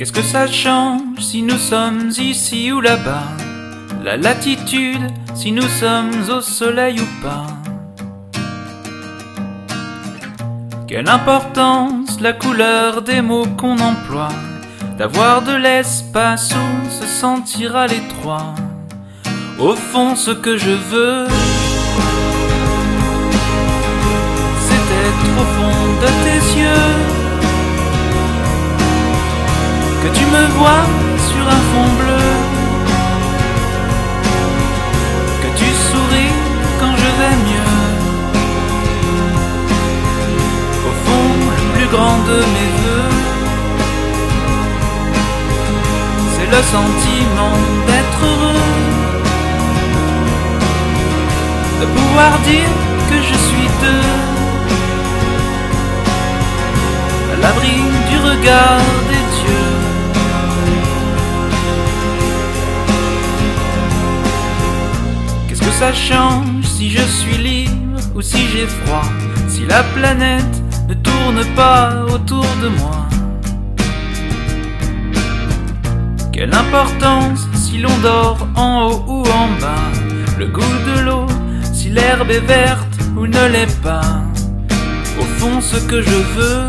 Qu'est-ce que ça change si nous sommes ici ou là-bas? La latitude, si nous sommes au soleil ou pas? Quelle importance la couleur des mots qu'on emploie? D'avoir de l'espace où se sentir à l'étroit Au fond ce que je veux me vois sur un fond bleu. Que tu souris quand je vais mieux. Au fond le plus grand de mes voeux C'est le sentiment d'être heureux. De pouvoir dire que je suis deux. À l'abri du regard des ça change si je suis libre ou si j'ai froid Si la planète ne tourne pas autour de moi. Quelle importance si l'on dort en haut ou en bas Le goût de l'eau, si l'herbe est verte ou ne l'est pas. Au fond ce que je veux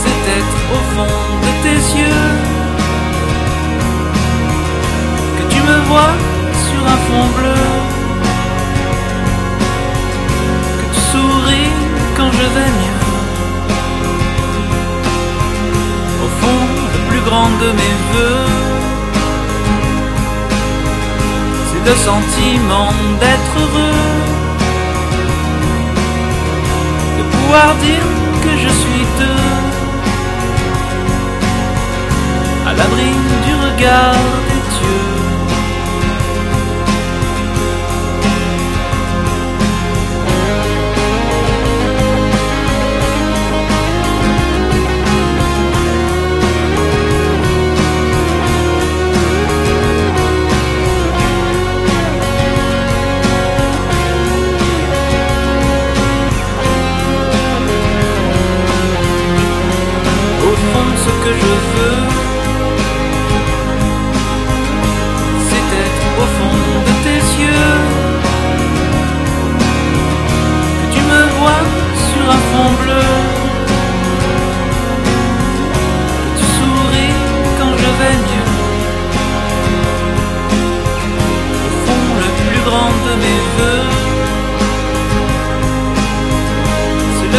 C'est être au fond de tes yeux je vais mieux. Au fond, le plus grand de mes voeux, c'est le sentiment d'être heureux, de pouvoir dire que je suis deux,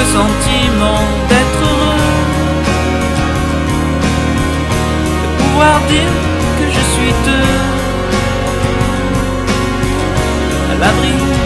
le sentiment d'être heureux. pouvoir dire que je suis deux, à l'abri